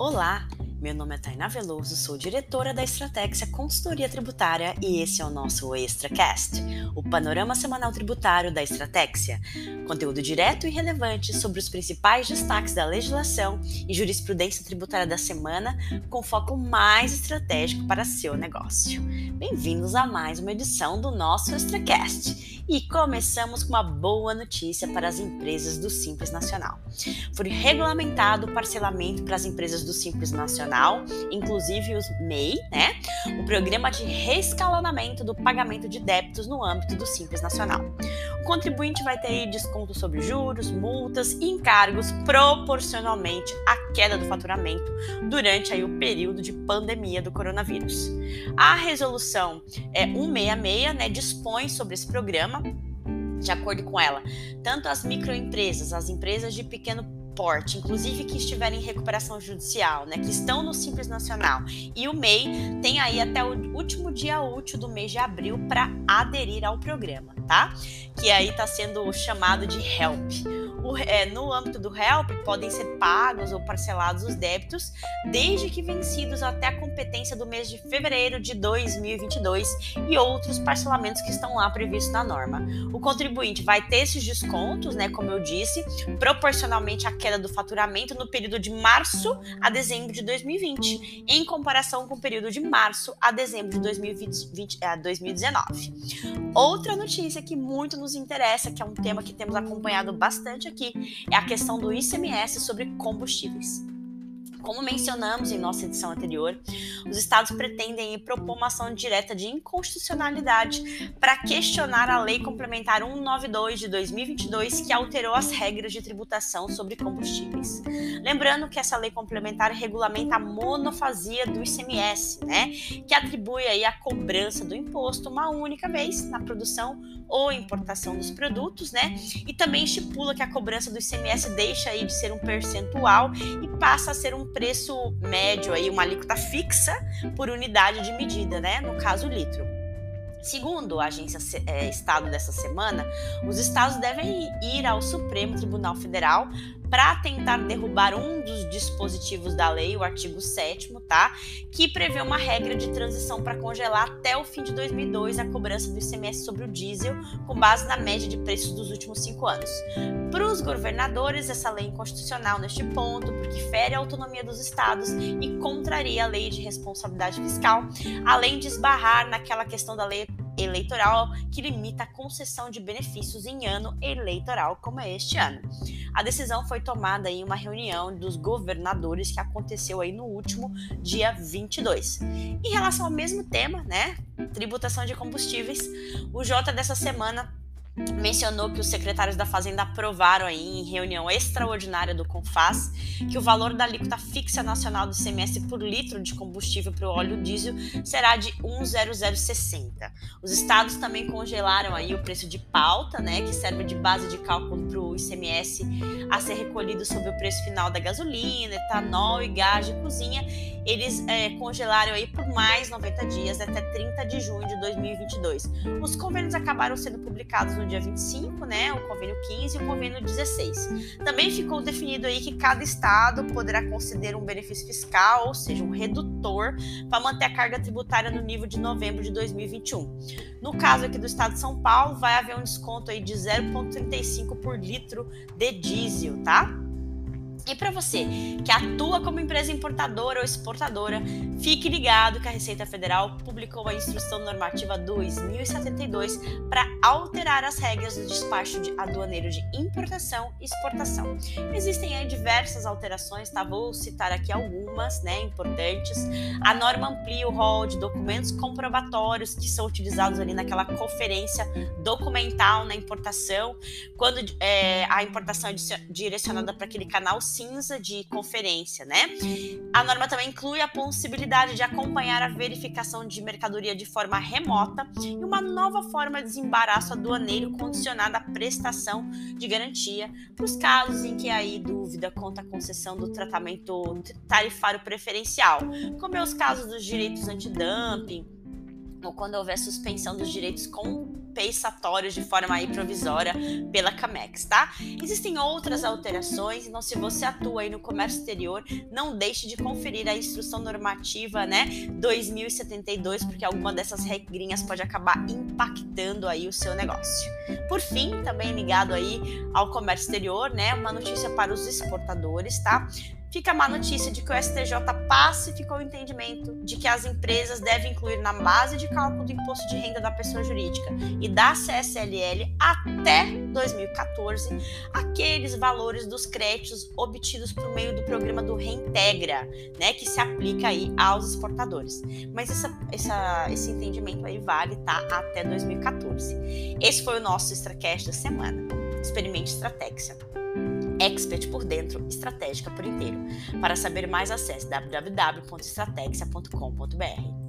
Olá, meu nome é Tainá Veloso, sou diretora da Estratégia Consultoria Tributária e esse é o nosso ExtraCast, o panorama semanal tributário da Estratégia. Conteúdo direto e relevante sobre os principais destaques da legislação e jurisprudência tributária da semana, com foco mais estratégico para seu negócio. Bem-vindos a mais uma edição do nosso ExtraCast. E começamos com uma boa notícia para as empresas do Simples Nacional. Foi regulamentado o parcelamento para as empresas do Simples Nacional, inclusive os MEI, né? O programa de reescalonamento do pagamento de débitos no âmbito do Simples Nacional. O contribuinte vai ter desconto sobre juros, multas e encargos proporcionalmente à queda do faturamento durante aí o período de pandemia do coronavírus. A resolução é 166, né, dispõe sobre esse programa de acordo com ela, tanto as microempresas, as empresas de pequeno porte, inclusive que estiverem em recuperação judicial, né, que estão no Simples Nacional, e o MEI tem aí até o último dia útil do mês de abril para aderir ao programa, tá? Que aí está sendo chamado de HELP o, é, no âmbito do HELP, podem ser pagos ou parcelados os débitos, desde que vencidos até a competência do mês de fevereiro de 2022 e outros parcelamentos que estão lá previstos na norma. O contribuinte vai ter esses descontos, né, como eu disse, proporcionalmente à queda do faturamento no período de março a dezembro de 2020, em comparação com o período de março a dezembro de 2020, 2019. Outra notícia que muito nos interessa, que é um tema que temos acompanhado bastante aqui é a questão do ICMS sobre combustíveis. Como mencionamos em nossa edição anterior, os estados pretendem propor uma ação direta de inconstitucionalidade para questionar a Lei Complementar 192 de 2022, que alterou as regras de tributação sobre combustíveis. Lembrando que essa lei complementar regulamenta a monofasia do ICMS, né, que atribui aí a cobrança do imposto uma única vez na produção ou importação dos produtos, né, e também estipula que a cobrança do ICMS deixa aí de ser um percentual e passa a ser um preço médio aí, uma alíquota fixa por unidade de medida, né? No caso, litro. Segundo a agência é, Estado dessa semana, os estados devem ir ao Supremo Tribunal Federal para tentar derrubar um dos dispositivos da lei, o artigo 7 tá? Que prevê uma regra de transição para congelar até o fim de 2002 a cobrança do ICMS sobre o diesel, com base na média de preços dos últimos cinco anos. Para os governadores, essa lei é inconstitucional neste ponto, porque fere a autonomia dos estados e contraria a lei de responsabilidade fiscal, além de esbarrar naquela questão da lei eleitoral que limita a concessão de benefícios em ano eleitoral, como é este ano. A decisão foi tomada em uma reunião dos governadores que aconteceu aí no último dia 22. Em relação ao mesmo tema, né, tributação de combustíveis, o Jota dessa semana mencionou que os secretários da Fazenda aprovaram aí em reunião extraordinária do Confas que o valor da alíquota fixa nacional do ICMS por litro de combustível para o óleo diesel será de 1,0060. Os estados também congelaram aí o preço de pauta, né, que serve de base de cálculo para o ICMS a ser recolhido sobre o preço final da gasolina, etanol e gás de cozinha. Eles é, congelaram aí por mais 90 dias até 30 de junho de 2022. Os convênios acabaram sendo publicados no dia 25, né, o convênio 15 e o convênio 16. Também ficou definido aí que cada estado poderá conceder um benefício fiscal, ou seja, um redutor, para manter a carga tributária no nível de novembro de 2021. No caso aqui do estado de São Paulo, vai haver um desconto aí de 0,35 por litro de diesel, tá? E para você que atua como empresa importadora ou exportadora, fique ligado que a Receita Federal publicou a Instrução Normativa 2072 para alterar as regras do despacho de aduaneiro de importação e exportação. Existem aí diversas alterações, tá? Vou citar aqui algumas, né, importantes. A norma amplia o rol de documentos comprobatórios que são utilizados ali naquela conferência documental na importação, quando é, a importação é direcionada para aquele canal cinza de conferência, né? A norma também inclui a possibilidade de acompanhar a verificação de mercadoria de forma remota e uma nova forma de desembaraço aduaneiro condicionada à prestação de garantia para os casos em que aí dúvida quanto à concessão do tratamento tarifário preferencial, como é os casos dos direitos antidumping ou quando houver suspensão dos direitos com compensatórios de forma aí provisória pela Camex, tá? Existem outras alterações, então se você atua aí no comércio exterior, não deixe de conferir a instrução normativa, né, 2072, porque alguma dessas regrinhas pode acabar impactando aí o seu negócio. Por fim, também ligado aí ao comércio exterior, né, uma notícia para os exportadores, tá? Fica a má notícia de que o STJ pacificou o entendimento de que as empresas devem incluir na base de cálculo do imposto de renda da pessoa jurídica e da CSLL até 2014 aqueles valores dos créditos obtidos por meio do programa do Reintegra, né, que se aplica aí aos exportadores. Mas essa, essa, esse entendimento aí vale tá até 2014. Esse foi o nosso Extracast da semana. Experimente Estratégia expert por dentro, estratégica por inteiro. Para saber mais, acesse www.estrategia.com.br.